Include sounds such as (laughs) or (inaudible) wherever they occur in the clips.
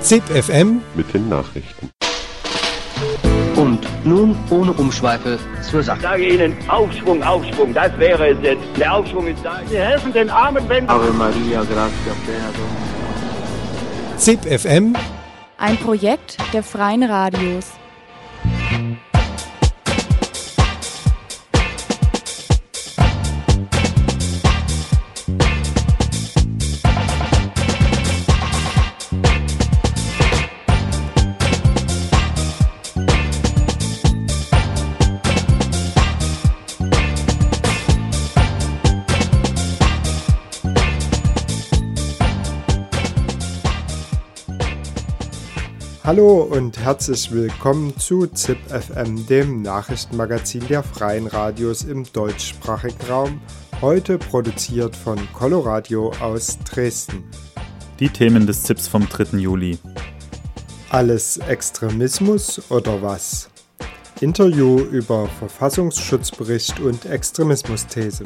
ZIP FM mit den Nachrichten. Und nun ohne Umschweife zur Sache. Ich sage Ihnen, Aufschwung, Aufschwung, das wäre es jetzt. Der Aufschwung ist da. Wir helfen den Armen, wenn... Ave Maria, gratia plena ZIP FM Ein Projekt der Freien Radios. Hallo und herzlich willkommen zu ZIP FM, dem Nachrichtenmagazin der Freien Radios im deutschsprachigen Raum, heute produziert von Coloradio aus Dresden. Die Themen des ZIPs vom 3. Juli. Alles Extremismus oder was? Interview über Verfassungsschutzbericht und Extremismusthese.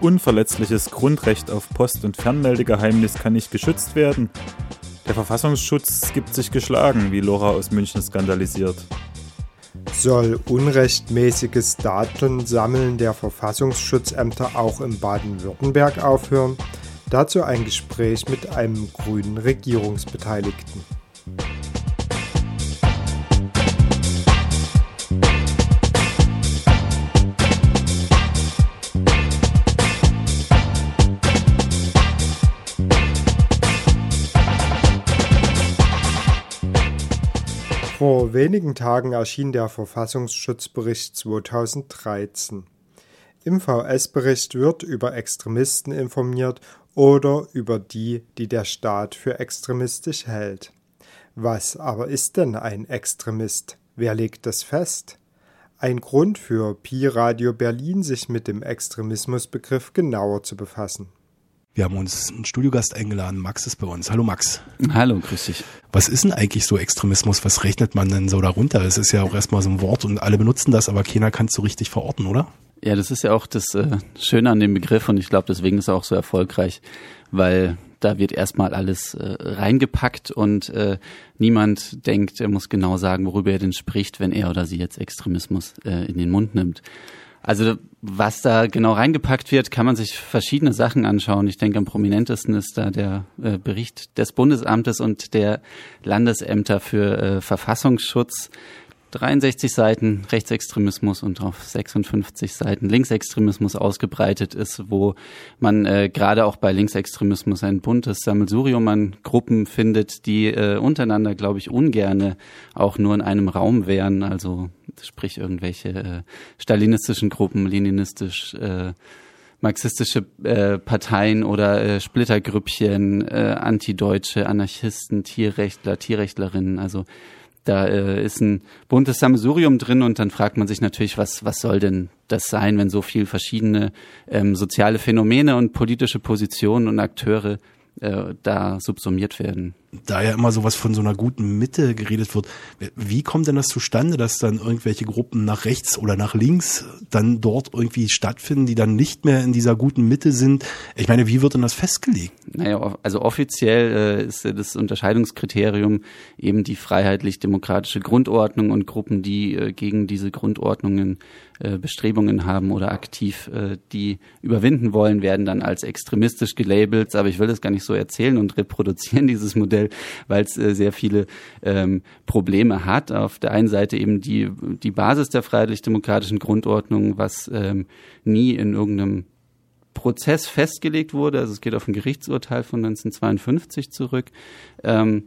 Unverletzliches Grundrecht auf Post- und Fernmeldegeheimnis kann nicht geschützt werden. Der Verfassungsschutz gibt sich geschlagen, wie Lora aus München skandalisiert. Soll unrechtmäßiges Datensammeln der Verfassungsschutzämter auch in Baden-Württemberg aufhören? Dazu ein Gespräch mit einem grünen Regierungsbeteiligten. Vor wenigen Tagen erschien der Verfassungsschutzbericht 2013. Im VS-Bericht wird über Extremisten informiert oder über die, die der Staat für extremistisch hält. Was aber ist denn ein Extremist? Wer legt das fest? Ein Grund für Pi Radio Berlin, sich mit dem Extremismusbegriff genauer zu befassen. Wir haben uns einen Studiogast eingeladen. Max ist bei uns. Hallo Max. Hallo, grüß dich. Was ist denn eigentlich so Extremismus? Was rechnet man denn so darunter? Es ist ja auch erstmal so ein Wort und alle benutzen das, aber keiner kann es so richtig verorten, oder? Ja, das ist ja auch das äh, Schöne an dem Begriff und ich glaube, deswegen ist er auch so erfolgreich, weil da wird erstmal alles äh, reingepackt und äh, niemand denkt, er muss genau sagen, worüber er denn spricht, wenn er oder sie jetzt Extremismus äh, in den Mund nimmt. Also was da genau reingepackt wird, kann man sich verschiedene Sachen anschauen. Ich denke, am prominentesten ist da der äh, Bericht des Bundesamtes und der Landesämter für äh, Verfassungsschutz. 63 Seiten Rechtsextremismus und auf 56 Seiten Linksextremismus ausgebreitet ist, wo man äh, gerade auch bei Linksextremismus ein buntes Sammelsurium an Gruppen findet, die äh, untereinander, glaube ich, ungerne auch nur in einem Raum wären. Also sprich irgendwelche äh, stalinistischen Gruppen, leninistisch, äh, marxistische äh, Parteien oder äh, Splittergrüppchen, äh, Antideutsche, Anarchisten, Tierrechtler, Tierrechtlerinnen. Also da äh, ist ein buntes Sammelsurium drin und dann fragt man sich natürlich, was, was soll denn das sein, wenn so viel verschiedene ähm, soziale Phänomene und politische Positionen und Akteure äh, da subsumiert werden. Da ja immer sowas von so einer guten Mitte geredet wird, wie kommt denn das zustande, dass dann irgendwelche Gruppen nach rechts oder nach links dann dort irgendwie stattfinden, die dann nicht mehr in dieser guten Mitte sind? Ich meine, wie wird denn das festgelegt? Naja, also offiziell äh, ist das Unterscheidungskriterium eben die freiheitlich-demokratische Grundordnung und Gruppen, die äh, gegen diese Grundordnungen äh, Bestrebungen haben oder aktiv äh, die überwinden wollen, werden dann als extremistisch gelabelt. Aber ich will das gar nicht so erzählen und reproduzieren, (laughs) dieses Modell, weil es äh, sehr viele ähm, Probleme hat. Auf der einen Seite eben die, die Basis der freiheitlich-demokratischen Grundordnung, was ähm, nie in irgendeinem Prozess festgelegt wurde. Also es geht auf ein Gerichtsurteil von 1952 zurück. Ähm,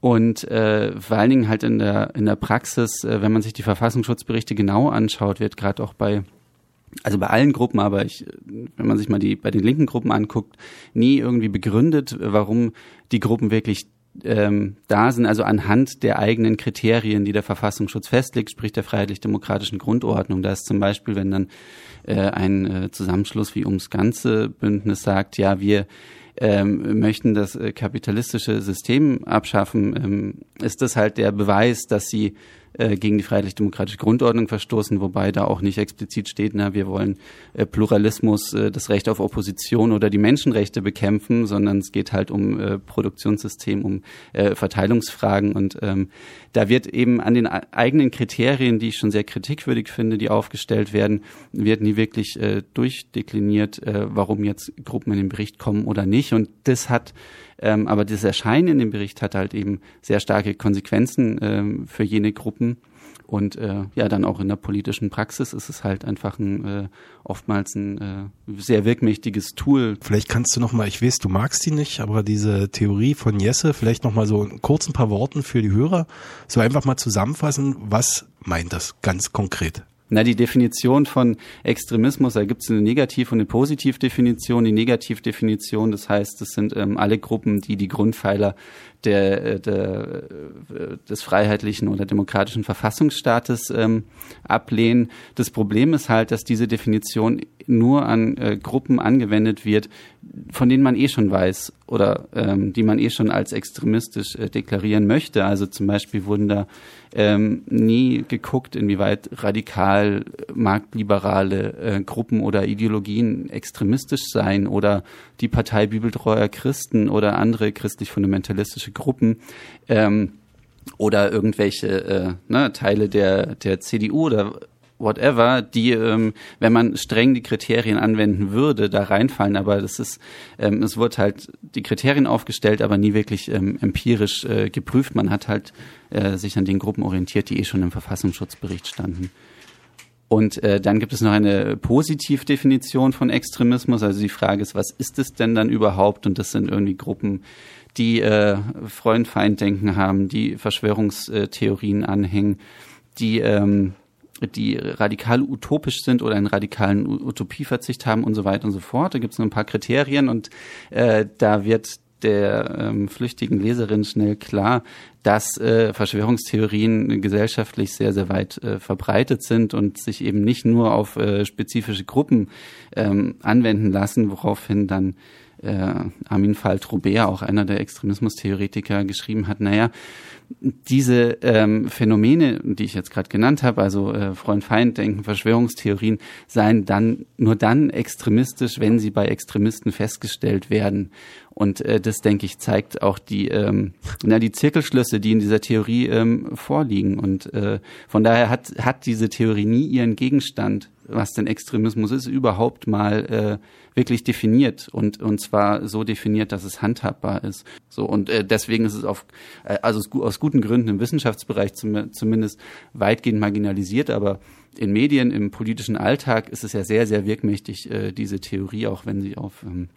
und äh, vor allen Dingen halt in der, in der Praxis, äh, wenn man sich die Verfassungsschutzberichte genau anschaut, wird gerade auch bei also bei allen Gruppen, aber ich, wenn man sich mal die bei den linken Gruppen anguckt, nie irgendwie begründet, warum die Gruppen wirklich ähm, da sind, also anhand der eigenen Kriterien, die der Verfassungsschutz festlegt, sprich der freiheitlich-demokratischen Grundordnung. Da ist zum Beispiel, wenn dann äh, ein äh, Zusammenschluss wie ums ganze Bündnis sagt, ja, wir ähm, möchten das äh, kapitalistische System abschaffen, ähm, ist das halt der Beweis, dass sie äh, gegen die freiheitlich-demokratische Grundordnung verstoßen, wobei da auch nicht explizit steht, na, wir wollen äh, Pluralismus, äh, das Recht auf Opposition oder die Menschenrechte bekämpfen, sondern es geht halt um äh, Produktionssystem, um äh, Verteilungsfragen. Und ähm, da wird eben an den eigenen Kriterien, die ich schon sehr kritikwürdig finde, die aufgestellt werden, wird nie wirklich äh, durchdekliniert, äh, warum jetzt Gruppen in den Bericht kommen oder nicht. Und das hat ähm, aber das Erscheinen in dem Bericht hat halt eben sehr starke Konsequenzen ähm, für jene Gruppen. Und äh, ja, dann auch in der politischen Praxis ist es halt einfach ein äh, oftmals ein äh, sehr wirkmächtiges Tool. Vielleicht kannst du noch mal, ich weiß, du magst die nicht, aber diese Theorie von Jesse, vielleicht noch mal so kurz ein paar Worten für die Hörer, so einfach mal zusammenfassen, was meint das ganz konkret? Na, die Definition von Extremismus, da gibt es eine Negativ- und eine Positivdefinition. Die Negativdefinition, das heißt, das sind ähm, alle Gruppen, die die Grundpfeiler der, äh, der, äh, des freiheitlichen oder demokratischen Verfassungsstaates ähm, ablehnen. Das Problem ist halt, dass diese Definition nur an äh, Gruppen angewendet wird, von denen man eh schon weiß oder ähm, die man eh schon als extremistisch äh, deklarieren möchte. Also zum Beispiel wurden da ähm, nie geguckt, inwieweit radikal marktliberale äh, Gruppen oder Ideologien extremistisch seien oder die Partei bibeltreuer Christen oder andere christlich-fundamentalistische Gruppen. Ähm, oder irgendwelche äh, ne, Teile der, der CDU oder whatever, die, ähm, wenn man streng die Kriterien anwenden würde, da reinfallen. Aber das ist, ähm, es wird halt die Kriterien aufgestellt, aber nie wirklich ähm, empirisch äh, geprüft. Man hat halt äh, sich an den Gruppen orientiert, die eh schon im Verfassungsschutzbericht standen. Und äh, dann gibt es noch eine Positivdefinition von Extremismus. Also die Frage ist, was ist es denn dann überhaupt? Und das sind irgendwie Gruppen, die äh, Freund-Feind-Denken haben, die Verschwörungstheorien anhängen, die ähm, die radikal utopisch sind oder einen radikalen Utopieverzicht haben und so weiter und so fort. Da gibt es noch ein paar Kriterien und äh, da wird der ähm, flüchtigen Leserin schnell klar, dass äh, Verschwörungstheorien gesellschaftlich sehr, sehr weit äh, verbreitet sind und sich eben nicht nur auf äh, spezifische Gruppen ähm, anwenden lassen, woraufhin dann äh, Armin Faltrobert, auch einer der Extremismustheoretiker, geschrieben hat, naja, diese ähm, Phänomene, die ich jetzt gerade genannt habe, also äh, Freund-Feind-Denken, Verschwörungstheorien, seien dann nur dann extremistisch, wenn sie bei Extremisten festgestellt werden. Und äh, das, denke ich, zeigt auch die, ähm, na, die Zirkelschlüsse, die in dieser Theorie ähm, vorliegen. Und äh, von daher hat, hat diese Theorie nie ihren Gegenstand, was denn Extremismus ist, überhaupt mal äh, wirklich definiert und und zwar so definiert, dass es handhabbar ist. So und äh, deswegen ist es auf äh, also aus guten Gründen im Wissenschaftsbereich zum, zumindest weitgehend marginalisiert, aber in Medien, im politischen Alltag ist es ja sehr sehr wirkmächtig äh, diese Theorie, auch wenn sie auf ähm,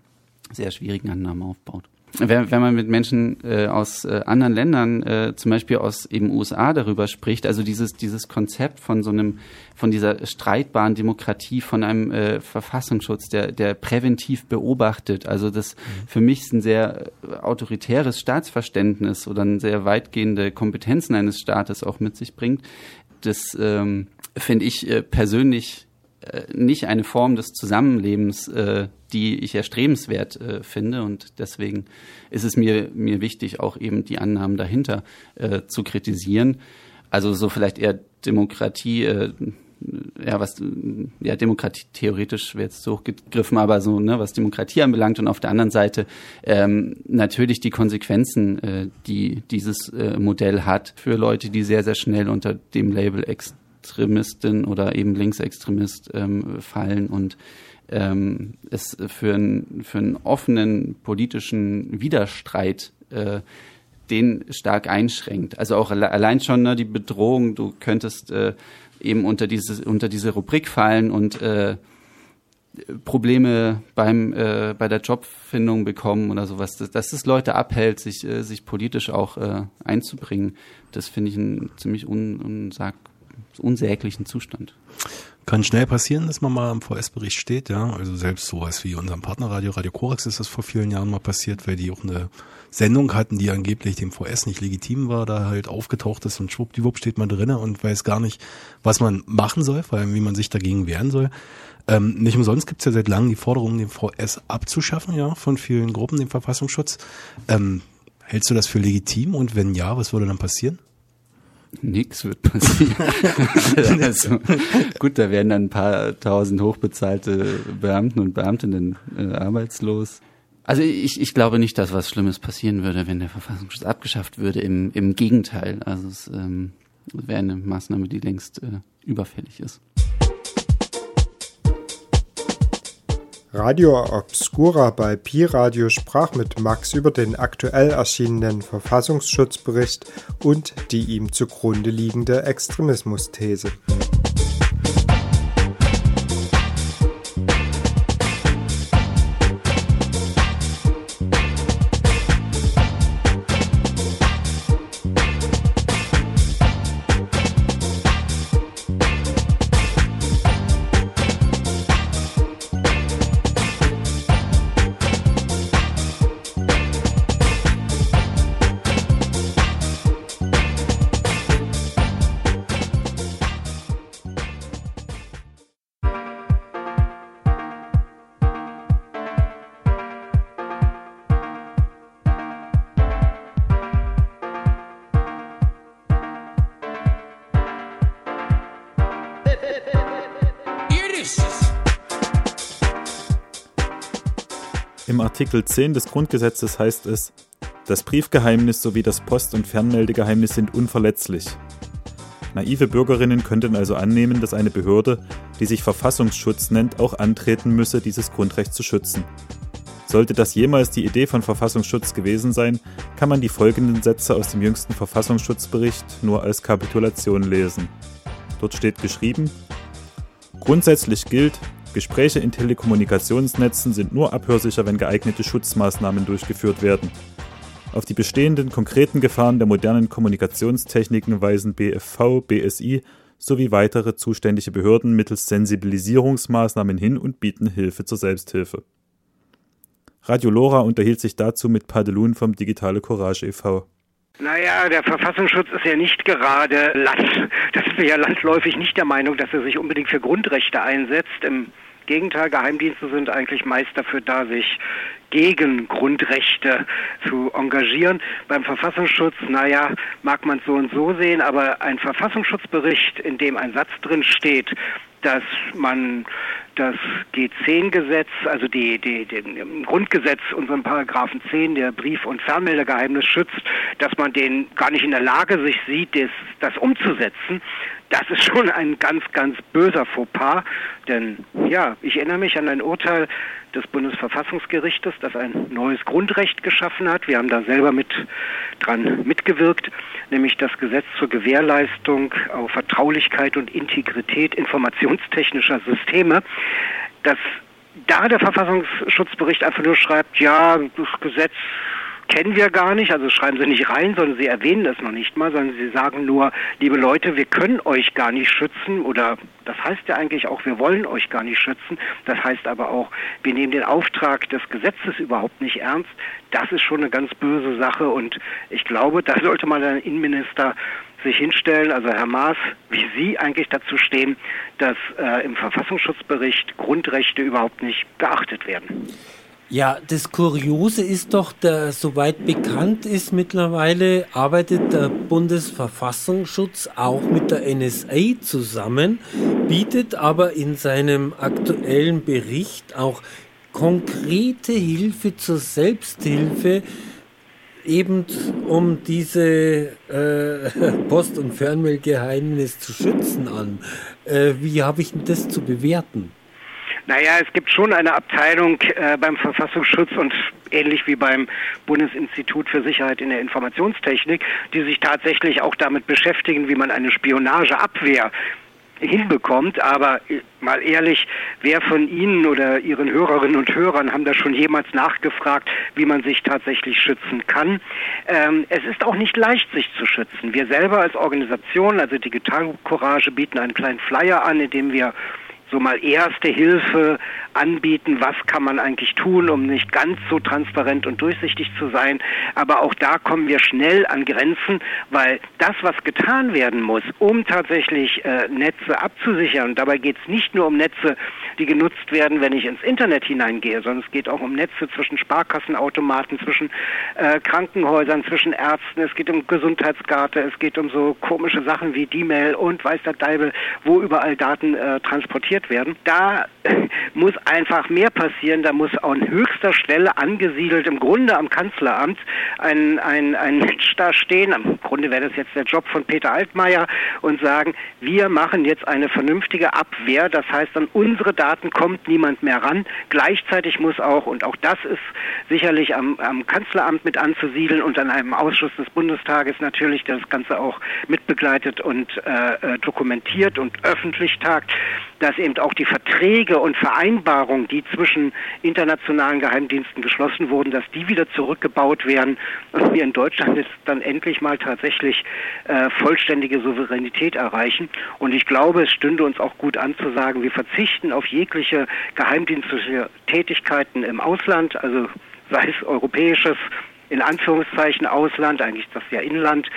sehr schwierigen Annahmen aufbaut wenn, wenn man mit Menschen äh, aus äh, anderen Ländern, äh, zum Beispiel aus eben USA darüber spricht, also dieses dieses Konzept von so einem von dieser streitbaren Demokratie, von einem äh, Verfassungsschutz, der der präventiv beobachtet, also das mhm. für mich ist ein sehr äh, autoritäres Staatsverständnis oder eine sehr weitgehende Kompetenzen eines Staates auch mit sich bringt, das ähm, finde ich äh, persönlich nicht eine Form des Zusammenlebens, äh, die ich erstrebenswert äh, finde. Und deswegen ist es mir, mir wichtig, auch eben die Annahmen dahinter äh, zu kritisieren. Also so vielleicht eher Demokratie, äh, ja, was, ja, Demokratie theoretisch wäre jetzt so hochgegriffen, aber so, ne, was Demokratie anbelangt und auf der anderen Seite ähm, natürlich die Konsequenzen, äh, die dieses äh, Modell hat für Leute, die sehr, sehr schnell unter dem Label Ex Extremistin oder eben Linksextremist ähm, fallen und ähm, es für, ein, für einen offenen politischen Widerstreit äh, den stark einschränkt. Also auch allein schon ne, die Bedrohung, du könntest äh, eben unter diese, unter diese Rubrik fallen und äh, Probleme beim äh, bei der Jobfindung bekommen oder sowas, dass, dass es Leute abhält, sich äh, sich politisch auch äh, einzubringen, das finde ich ein ziemlich un, unsag, unsäglichen Zustand. Kann schnell passieren, dass man mal im VS-Bericht steht, ja. Also selbst sowas wie unserem Partnerradio, Radio Korax ist das vor vielen Jahren mal passiert, weil die auch eine Sendung hatten, die angeblich dem VS nicht legitim war, da halt aufgetaucht ist und schwuppdiwupp steht man drinnen und weiß gar nicht, was man machen soll, vor allem wie man sich dagegen wehren soll. Ähm, nicht umsonst gibt es ja seit langem die Forderung, den VS abzuschaffen, ja, von vielen Gruppen, den Verfassungsschutz. Ähm, hältst du das für legitim und wenn ja, was würde dann passieren? Nix wird passieren. (laughs) also, gut, da werden dann ein paar tausend hochbezahlte Beamten und Beamtinnen äh, arbeitslos. Also ich, ich glaube nicht, dass was Schlimmes passieren würde, wenn der Verfassungsschutz abgeschafft würde. Im, im Gegenteil. Also es ähm, wäre eine Maßnahme, die längst äh, überfällig ist. Radio Obscura bei Pi Radio sprach mit Max über den aktuell erschienenen Verfassungsschutzbericht und die ihm zugrunde liegende Extremismusthese. Artikel 10 des Grundgesetzes heißt es, das Briefgeheimnis sowie das Post- und Fernmeldegeheimnis sind unverletzlich. Naive Bürgerinnen könnten also annehmen, dass eine Behörde, die sich Verfassungsschutz nennt, auch antreten müsse, dieses Grundrecht zu schützen. Sollte das jemals die Idee von Verfassungsschutz gewesen sein, kann man die folgenden Sätze aus dem jüngsten Verfassungsschutzbericht nur als Kapitulation lesen. Dort steht geschrieben, Grundsätzlich gilt, Gespräche in Telekommunikationsnetzen sind nur abhörsicher, wenn geeignete Schutzmaßnahmen durchgeführt werden. Auf die bestehenden konkreten Gefahren der modernen Kommunikationstechniken weisen BFV, BSI sowie weitere zuständige Behörden mittels Sensibilisierungsmaßnahmen hin und bieten Hilfe zur Selbsthilfe. Radio Lora unterhielt sich dazu mit Padelun vom Digitale Courage e.V. Naja, der Verfassungsschutz ist ja nicht gerade Land. Das ist ja landläufig nicht der Meinung, dass er sich unbedingt für Grundrechte einsetzt. Im Gegenteil, Geheimdienste sind eigentlich meist dafür da, sich gegen Grundrechte zu engagieren. Beim Verfassungsschutz, naja, mag man es so und so sehen, aber ein Verfassungsschutzbericht, in dem ein Satz drin steht, dass man das G10-Gesetz, also die, die, den Grundgesetz, unseren Paragraphen 10, der Brief- und Fernmeldegeheimnis schützt, dass man den gar nicht in der Lage sich sieht, das, das umzusetzen. Das ist schon ein ganz, ganz böser Fauxpas. Denn ja, ich erinnere mich an ein Urteil des Bundesverfassungsgerichtes, das ein neues Grundrecht geschaffen hat. Wir haben da selber mit dran mitgewirkt, nämlich das Gesetz zur Gewährleistung auf Vertraulichkeit und Integrität informationstechnischer Systeme. Das da der Verfassungsschutzbericht einfach nur schreibt, ja, das Gesetz kennen wir gar nicht, also schreiben sie nicht rein, sondern sie erwähnen es noch nicht mal, sondern sie sagen nur, liebe Leute, wir können euch gar nicht schützen oder das heißt ja eigentlich auch, wir wollen euch gar nicht schützen. Das heißt aber auch, wir nehmen den Auftrag des Gesetzes überhaupt nicht ernst. Das ist schon eine ganz böse Sache und ich glaube, da sollte mal ein Innenminister sich hinstellen, also Herr Maas, wie Sie eigentlich dazu stehen, dass äh, im Verfassungsschutzbericht Grundrechte überhaupt nicht beachtet werden. Ja, das Kuriose ist doch, der, soweit bekannt ist mittlerweile, arbeitet der Bundesverfassungsschutz auch mit der NSA zusammen, bietet aber in seinem aktuellen Bericht auch konkrete Hilfe zur Selbsthilfe, eben um diese äh, (laughs) Post- und Fernmailgeheimnis zu schützen an. Äh, wie habe ich denn das zu bewerten? Naja, es gibt schon eine Abteilung äh, beim Verfassungsschutz und ähnlich wie beim Bundesinstitut für Sicherheit in der Informationstechnik, die sich tatsächlich auch damit beschäftigen, wie man eine Spionageabwehr hinbekommt. Aber äh, mal ehrlich, wer von Ihnen oder Ihren Hörerinnen und Hörern haben da schon jemals nachgefragt, wie man sich tatsächlich schützen kann? Ähm, es ist auch nicht leicht, sich zu schützen. Wir selber als Organisation, also Digital Courage, bieten einen kleinen Flyer an, in dem wir so mal erste Hilfe anbieten, was kann man eigentlich tun, um nicht ganz so transparent und durchsichtig zu sein. Aber auch da kommen wir schnell an Grenzen, weil das, was getan werden muss, um tatsächlich äh, Netze abzusichern, und dabei geht es nicht nur um Netze, die genutzt werden, wenn ich ins Internet hineingehe, sondern es geht auch um Netze zwischen Sparkassenautomaten, zwischen äh, Krankenhäusern, zwischen Ärzten, es geht um Gesundheitskarte, es geht um so komische Sachen wie D-Mail und weiß der Deibel, wo überall Daten äh, transportiert werden. Da (laughs) muss einfach mehr passieren, da muss an höchster Stelle angesiedelt, im Grunde am Kanzleramt, ein, ein, ein Mensch da stehen, im Grunde wäre das jetzt der Job von Peter Altmaier und sagen, wir machen jetzt eine vernünftige Abwehr, das heißt, an unsere Daten kommt niemand mehr ran. Gleichzeitig muss auch, und auch das ist sicherlich am, am Kanzleramt mit anzusiedeln und an einem Ausschuss des Bundestages natürlich, das Ganze auch mitbegleitet und äh, äh dokumentiert und öffentlich tagt, dass eben auch die Verträge und Vereinbarungen, die zwischen internationalen Geheimdiensten geschlossen wurden, dass die wieder zurückgebaut werden und wir in Deutschland jetzt dann endlich mal tatsächlich äh, vollständige Souveränität erreichen. Und ich glaube, es stünde uns auch gut an zu sagen, wir verzichten auf jegliche geheimdienstliche Tätigkeiten im Ausland, also sei es europäisches in Anführungszeichen Ausland, eigentlich ist das ja Inland,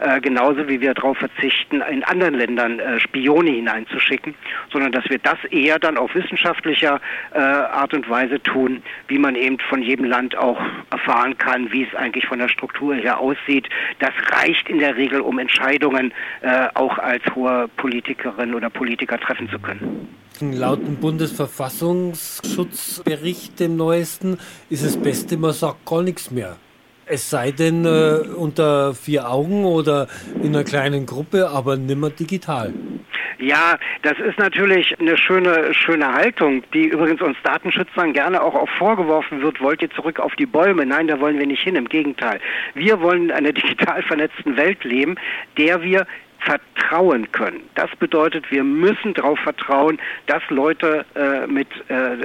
äh, genauso wie wir darauf verzichten, in anderen Ländern äh, Spione hineinzuschicken, sondern dass wir das eher dann auf wissenschaftlicher äh, Art und Weise tun, wie man eben von jedem Land auch erfahren kann, wie es eigentlich von der Struktur her aussieht. Das reicht in der Regel, um Entscheidungen äh, auch als hohe Politikerin oder Politiker treffen zu können. Laut dem Bundesverfassungsschutzbericht, dem neuesten, ist das Beste, man sagt gar nichts mehr. Es sei denn äh, unter vier Augen oder in einer kleinen Gruppe, aber nimmer digital. Ja, das ist natürlich eine schöne, schöne Haltung, die übrigens uns Datenschützern gerne auch, auch vorgeworfen wird, wollt ihr zurück auf die Bäume? Nein, da wollen wir nicht hin, im Gegenteil. Wir wollen in einer (laughs) digital vernetzten Welt leben, der wir vertrauen können. Das bedeutet, wir müssen darauf vertrauen, dass Leute äh, mit äh,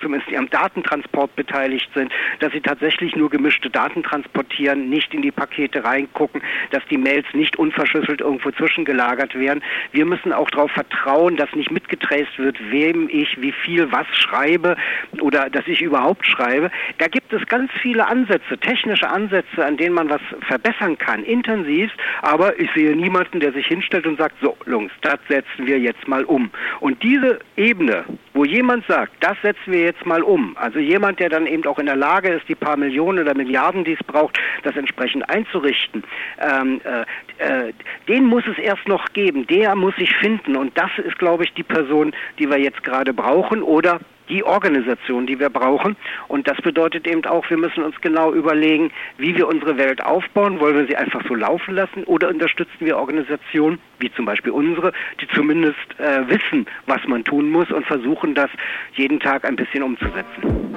zumindest am Datentransport beteiligt sind, dass sie tatsächlich nur gemischte Daten transportieren, nicht in die Pakete reingucken, dass die Mails nicht unverschlüsselt irgendwo zwischengelagert werden. Wir müssen auch darauf vertrauen, dass nicht mitgetraced wird, wem ich wie viel was schreibe oder dass ich überhaupt schreibe. Da gibt es ganz viele Ansätze, technische Ansätze, an denen man was verbessern kann, intensiv, aber ich sehe niemanden, der sich hinstellt und sagt, so, Jungs, das setzen wir jetzt mal um. Und diese Ebene, wo jemand sagt, das setzen wir jetzt mal um, also jemand, der dann eben auch in der Lage ist, die paar Millionen oder Milliarden, die es braucht, das entsprechend einzurichten, ähm, äh, äh, den muss es erst noch geben, der muss sich finden und das ist, glaube ich, die Person, die wir jetzt gerade brauchen oder die Organisation, die wir brauchen. Und das bedeutet eben auch, wir müssen uns genau überlegen, wie wir unsere Welt aufbauen. Wollen wir sie einfach so laufen lassen oder unterstützen wir Organisationen, wie zum Beispiel unsere, die zumindest äh, wissen, was man tun muss und versuchen, das jeden Tag ein bisschen umzusetzen.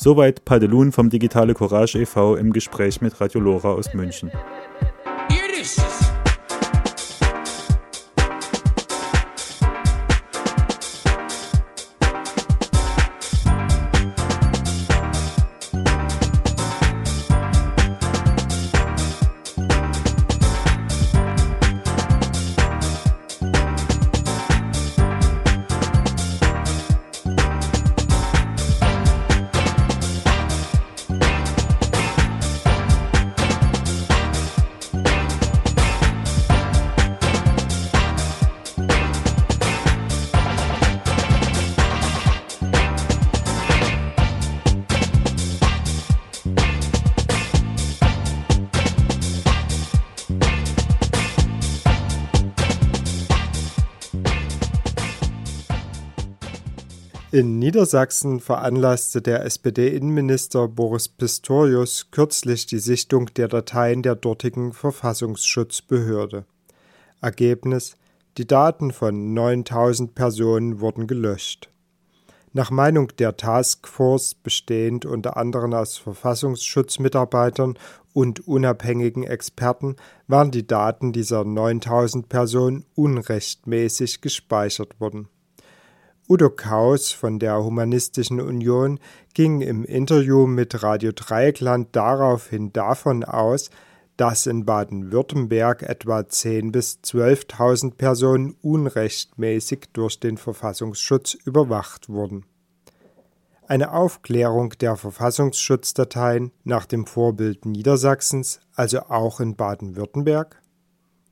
Soweit Padelun vom Digitale Courage e.V. im Gespräch mit Radio Lora aus München. In Niedersachsen veranlasste der SPD-Innenminister Boris Pistorius kürzlich die Sichtung der Dateien der dortigen Verfassungsschutzbehörde. Ergebnis: Die Daten von 9000 Personen wurden gelöscht. Nach Meinung der Taskforce, bestehend unter anderem aus Verfassungsschutzmitarbeitern und unabhängigen Experten, waren die Daten dieser 9000 Personen unrechtmäßig gespeichert worden Udo Kaus von der Humanistischen Union ging im Interview mit Radio Dreieckland daraufhin davon aus, dass in Baden-Württemberg etwa 10.000 bis 12.000 Personen unrechtmäßig durch den Verfassungsschutz überwacht wurden. Eine Aufklärung der Verfassungsschutzdateien nach dem Vorbild Niedersachsens, also auch in Baden-Württemberg?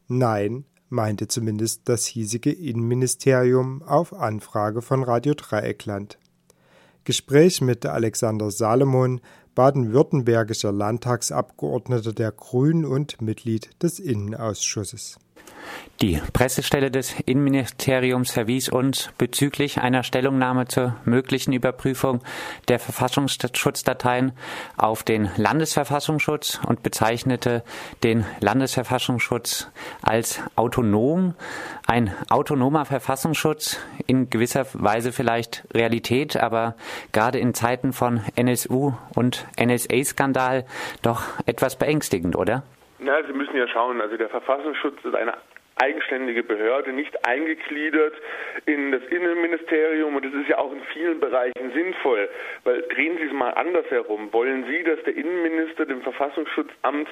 Nein, meinte zumindest das hiesige Innenministerium auf Anfrage von Radio Dreieckland. Gespräch mit Alexander Salomon, baden-württembergischer Landtagsabgeordneter der Grünen und Mitglied des Innenausschusses. Die Pressestelle des Innenministeriums verwies uns bezüglich einer Stellungnahme zur möglichen Überprüfung der Verfassungsschutzdateien auf den Landesverfassungsschutz und bezeichnete den Landesverfassungsschutz als autonom. Ein autonomer Verfassungsschutz, in gewisser Weise vielleicht Realität, aber gerade in Zeiten von NSU und NSA-Skandal doch etwas beängstigend, oder? Na, Sie müssen ja schauen, also der Verfassungsschutz ist eine eigenständige Behörde, nicht eingegliedert in das Innenministerium und das ist ja auch in vielen Bereichen sinnvoll, weil drehen Sie es mal anders herum. Wollen Sie, dass der Innenminister dem Verfassungsschutzamt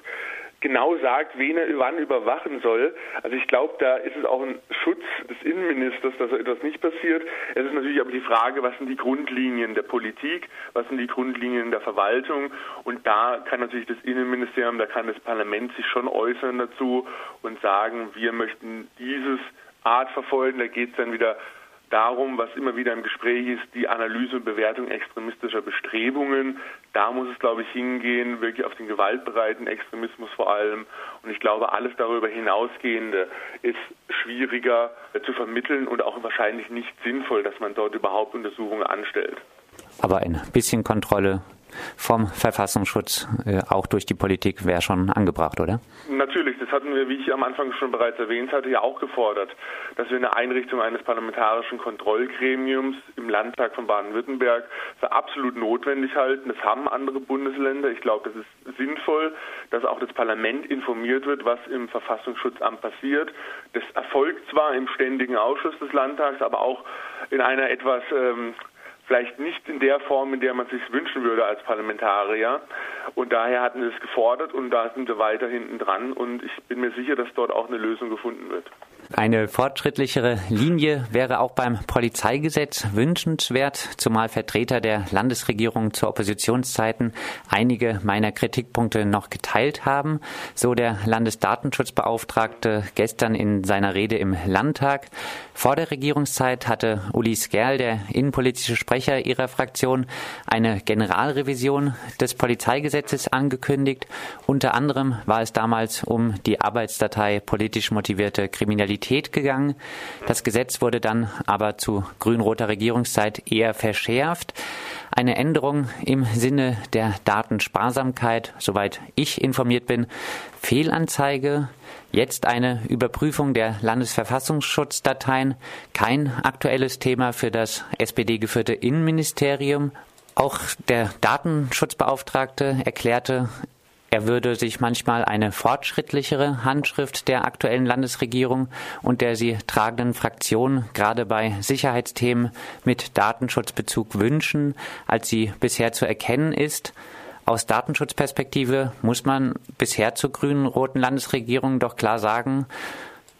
genau sagt, wen er wann überwachen soll. Also ich glaube, da ist es auch ein Schutz des Innenministers, dass so etwas nicht passiert. Es ist natürlich aber die Frage, was sind die Grundlinien der Politik, was sind die Grundlinien der Verwaltung und da kann natürlich das Innenministerium, da kann das Parlament sich schon äußern dazu und sagen, wir möchten dieses Art verfolgen. Da geht es dann wieder darum, was immer wieder im Gespräch ist, die Analyse und Bewertung extremistischer Bestrebungen. Da muss es, glaube ich, hingehen, wirklich auf den gewaltbereiten Extremismus vor allem. Und ich glaube, alles darüber hinausgehende ist schwieriger zu vermitteln und auch wahrscheinlich nicht sinnvoll, dass man dort überhaupt Untersuchungen anstellt. Aber ein bisschen Kontrolle vom Verfassungsschutz äh, auch durch die Politik wäre schon angebracht, oder? Natürlich, das hatten wir, wie ich am Anfang schon bereits erwähnt hatte, ja auch gefordert, dass wir eine Einrichtung eines parlamentarischen Kontrollgremiums im Landtag von Baden-Württemberg für absolut notwendig halten. Das haben andere Bundesländer. Ich glaube, das ist sinnvoll, dass auch das Parlament informiert wird, was im Verfassungsschutzamt passiert. Das erfolgt zwar im ständigen Ausschuss des Landtags, aber auch in einer etwas ähm, vielleicht nicht in der Form, in der man sich wünschen würde als Parlamentarier. Und daher hatten wir es gefordert und da sind wir weiter hinten dran und ich bin mir sicher, dass dort auch eine Lösung gefunden wird. Eine fortschrittlichere Linie wäre auch beim Polizeigesetz wünschenswert, zumal Vertreter der Landesregierung zu Oppositionszeiten einige meiner Kritikpunkte noch geteilt haben, so der Landesdatenschutzbeauftragte gestern in seiner Rede im Landtag. Vor der Regierungszeit hatte Uli Skerl, der innenpolitische Sprecher ihrer Fraktion, eine Generalrevision des Polizeigesetzes angekündigt. Unter anderem war es damals um die Arbeitsdatei politisch motivierte Kriminalität Realität gegangen. Das Gesetz wurde dann aber zu grün-roter Regierungszeit eher verschärft. Eine Änderung im Sinne der Datensparsamkeit, soweit ich informiert bin, Fehlanzeige, jetzt eine Überprüfung der Landesverfassungsschutzdateien, kein aktuelles Thema für das SPD-geführte Innenministerium. Auch der Datenschutzbeauftragte erklärte, er würde sich manchmal eine fortschrittlichere Handschrift der aktuellen Landesregierung und der sie tragenden Fraktion gerade bei Sicherheitsthemen mit Datenschutzbezug wünschen, als sie bisher zu erkennen ist. Aus Datenschutzperspektive muss man bisher zur grünen roten Landesregierung doch klar sagen,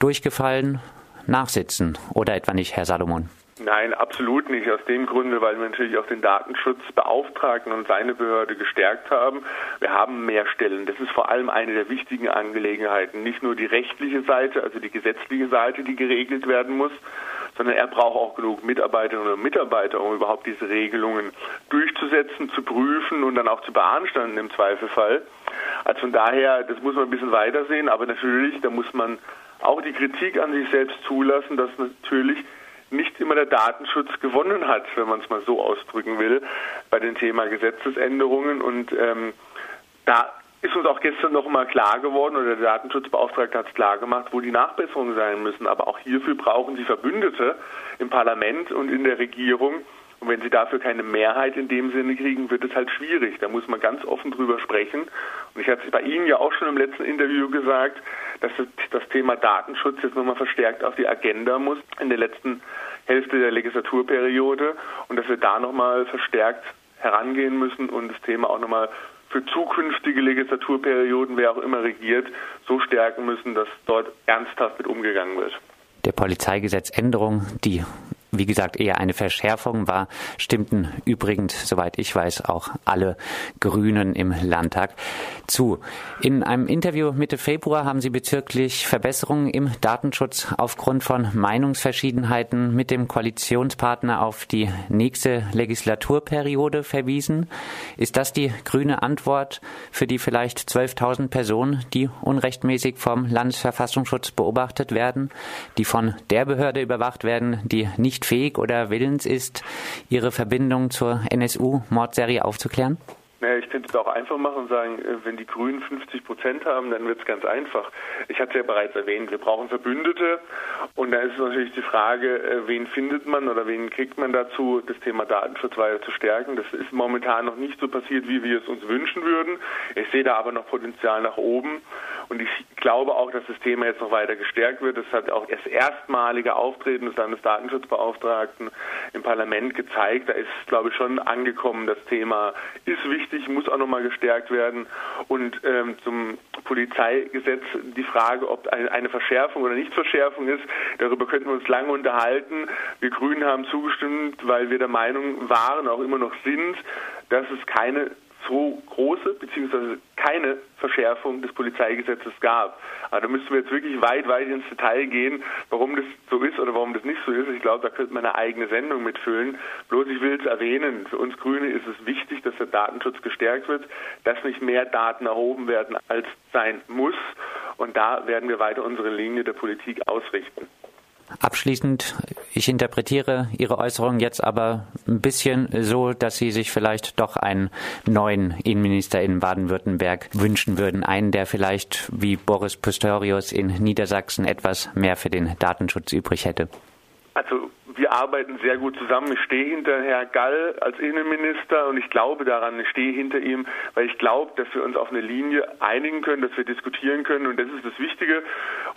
durchgefallen, nachsitzen. Oder etwa nicht, Herr Salomon? Nein, absolut nicht. Aus dem Grunde, weil wir natürlich auch den Datenschutzbeauftragten und seine Behörde gestärkt haben. Wir haben mehr Stellen. Das ist vor allem eine der wichtigen Angelegenheiten. Nicht nur die rechtliche Seite, also die gesetzliche Seite, die geregelt werden muss, sondern er braucht auch genug Mitarbeiterinnen und Mitarbeiter, um überhaupt diese Regelungen durchzusetzen, zu prüfen und dann auch zu beanstanden im Zweifelfall. Also von daher, das muss man ein bisschen weiter sehen, aber natürlich, da muss man auch die Kritik an sich selbst zulassen, dass natürlich nicht immer der Datenschutz gewonnen hat, wenn man es mal so ausdrücken will, bei dem Thema Gesetzesänderungen. Und ähm, da ist uns auch gestern noch mal klar geworden, oder der Datenschutzbeauftragte hat es klar gemacht, wo die Nachbesserungen sein müssen. Aber auch hierfür brauchen Sie Verbündete im Parlament und in der Regierung. Und wenn sie dafür keine Mehrheit in dem Sinne kriegen, wird es halt schwierig. Da muss man ganz offen drüber sprechen. Und ich hatte es bei Ihnen ja auch schon im letzten Interview gesagt, dass das Thema Datenschutz jetzt nochmal verstärkt auf die Agenda muss in der letzten Hälfte der Legislaturperiode und dass wir da nochmal verstärkt herangehen müssen und das Thema auch nochmal für zukünftige Legislaturperioden, wer auch immer regiert, so stärken müssen, dass dort ernsthaft mit umgegangen wird. Der Polizeigesetzänderung, die wie gesagt, eher eine Verschärfung war, stimmten übrigens, soweit ich weiß, auch alle Grünen im Landtag zu. In einem Interview Mitte Februar haben Sie bezüglich Verbesserungen im Datenschutz aufgrund von Meinungsverschiedenheiten mit dem Koalitionspartner auf die nächste Legislaturperiode verwiesen. Ist das die grüne Antwort für die vielleicht 12.000 Personen, die unrechtmäßig vom Landesverfassungsschutz beobachtet werden, die von der Behörde überwacht werden, die nicht fähig oder willens ist, ihre Verbindung zur NSU-Mordserie aufzuklären? Naja, ich könnte es auch einfach machen und sagen, äh, wenn die Grünen 50 Prozent haben, dann wird es ganz einfach. Ich hatte es ja bereits erwähnt, wir brauchen Verbündete und da ist natürlich die Frage, äh, wen findet man oder wen kriegt man dazu, das Thema Datenschutz weiter zu stärken. Das ist momentan noch nicht so passiert, wie wir es uns wünschen würden. Ich sehe da aber noch Potenzial nach oben und ich glaube auch, dass das Thema jetzt noch weiter gestärkt wird. Das hat auch das erstmalige Auftreten des Landesdatenschutzbeauftragten im Parlament gezeigt. Da ist, glaube ich, schon angekommen, das Thema ist wichtig muss auch nochmal gestärkt werden. Und ähm, zum Polizeigesetz die Frage, ob eine Verschärfung oder Nichtverschärfung ist, darüber könnten wir uns lange unterhalten. Wir Grünen haben zugestimmt, weil wir der Meinung waren, auch immer noch sind, dass es keine so große bzw. keine Verschärfung des Polizeigesetzes gab. Aber da müssten wir jetzt wirklich weit, weit ins Detail gehen, warum das so ist oder warum das nicht so ist. Ich glaube, da könnte man eine eigene Sendung mitfüllen. Bloß ich will es erwähnen, für uns Grüne ist es wichtig, dass der Datenschutz gestärkt wird, dass nicht mehr Daten erhoben werden, als sein muss. Und da werden wir weiter unsere Linie der Politik ausrichten. Abschließend, ich interpretiere Ihre Äußerung jetzt aber ein bisschen so, dass Sie sich vielleicht doch einen neuen Innenminister in Baden-Württemberg wünschen würden. Einen, der vielleicht wie Boris Pistorius in Niedersachsen etwas mehr für den Datenschutz übrig hätte. Arbeiten sehr gut zusammen. Ich stehe hinter Herrn Gall als Innenminister und ich glaube daran, ich stehe hinter ihm, weil ich glaube, dass wir uns auf eine Linie einigen können, dass wir diskutieren können und das ist das Wichtige.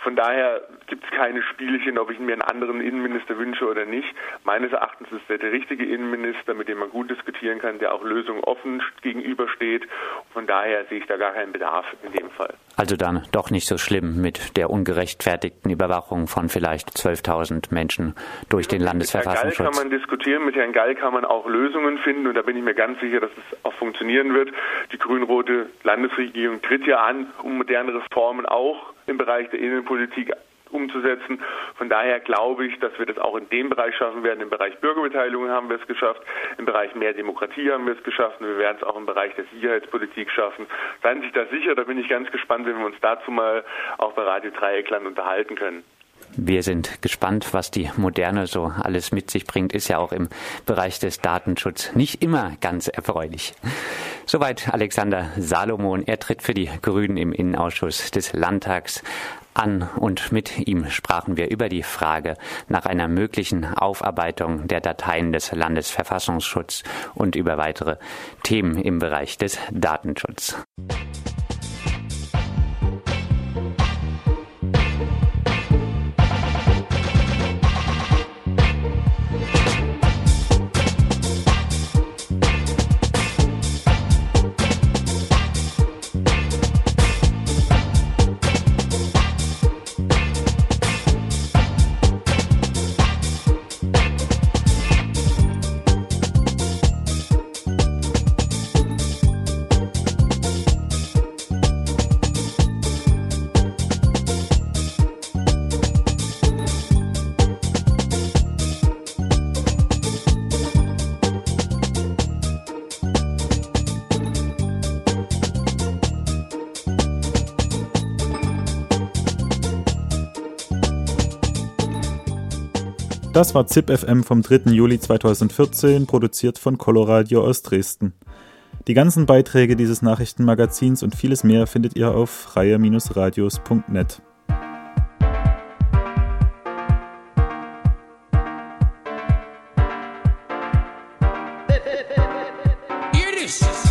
Von daher gibt es keine Spielchen, ob ich mir einen anderen Innenminister wünsche oder nicht. Meines Erachtens ist er der richtige Innenminister, mit dem man gut diskutieren kann, der auch Lösungen offen gegenübersteht. Von daher sehe ich da gar keinen Bedarf in dem Fall. Also dann doch nicht so schlimm mit der ungerechtfertigten Überwachung von vielleicht 12.000 Menschen durch den Landesverfassungsschutz. Mit Herrn Gall kann man diskutieren, mit Herrn Gall kann man auch Lösungen finden und da bin ich mir ganz sicher, dass es auch funktionieren wird. Die grün-rote Landesregierung tritt ja an, um moderne Reformen auch im Bereich der Innenpolitik umzusetzen. Von daher glaube ich, dass wir das auch in dem Bereich schaffen werden. Im Bereich Bürgerbeteiligung haben wir es geschafft, im Bereich mehr Demokratie haben wir es geschafft und wir werden es auch im Bereich der Sicherheitspolitik schaffen. Seien Sie sich da sicher, da bin ich ganz gespannt, wenn wir uns dazu mal auch bei Radio Dreieckland unterhalten können. Wir sind gespannt, was die Moderne so alles mit sich bringt. Ist ja auch im Bereich des Datenschutzes nicht immer ganz erfreulich. Soweit Alexander Salomon. Er tritt für die Grünen im Innenausschuss des Landtags an und mit ihm sprachen wir über die Frage nach einer möglichen Aufarbeitung der Dateien des Landesverfassungsschutzes und über weitere Themen im Bereich des Datenschutzes. Das war ZIP FM vom 3. Juli 2014, produziert von Coloradio aus Dresden. Die ganzen Beiträge dieses Nachrichtenmagazins und vieles mehr findet ihr auf freie-radios.net. Irdisch!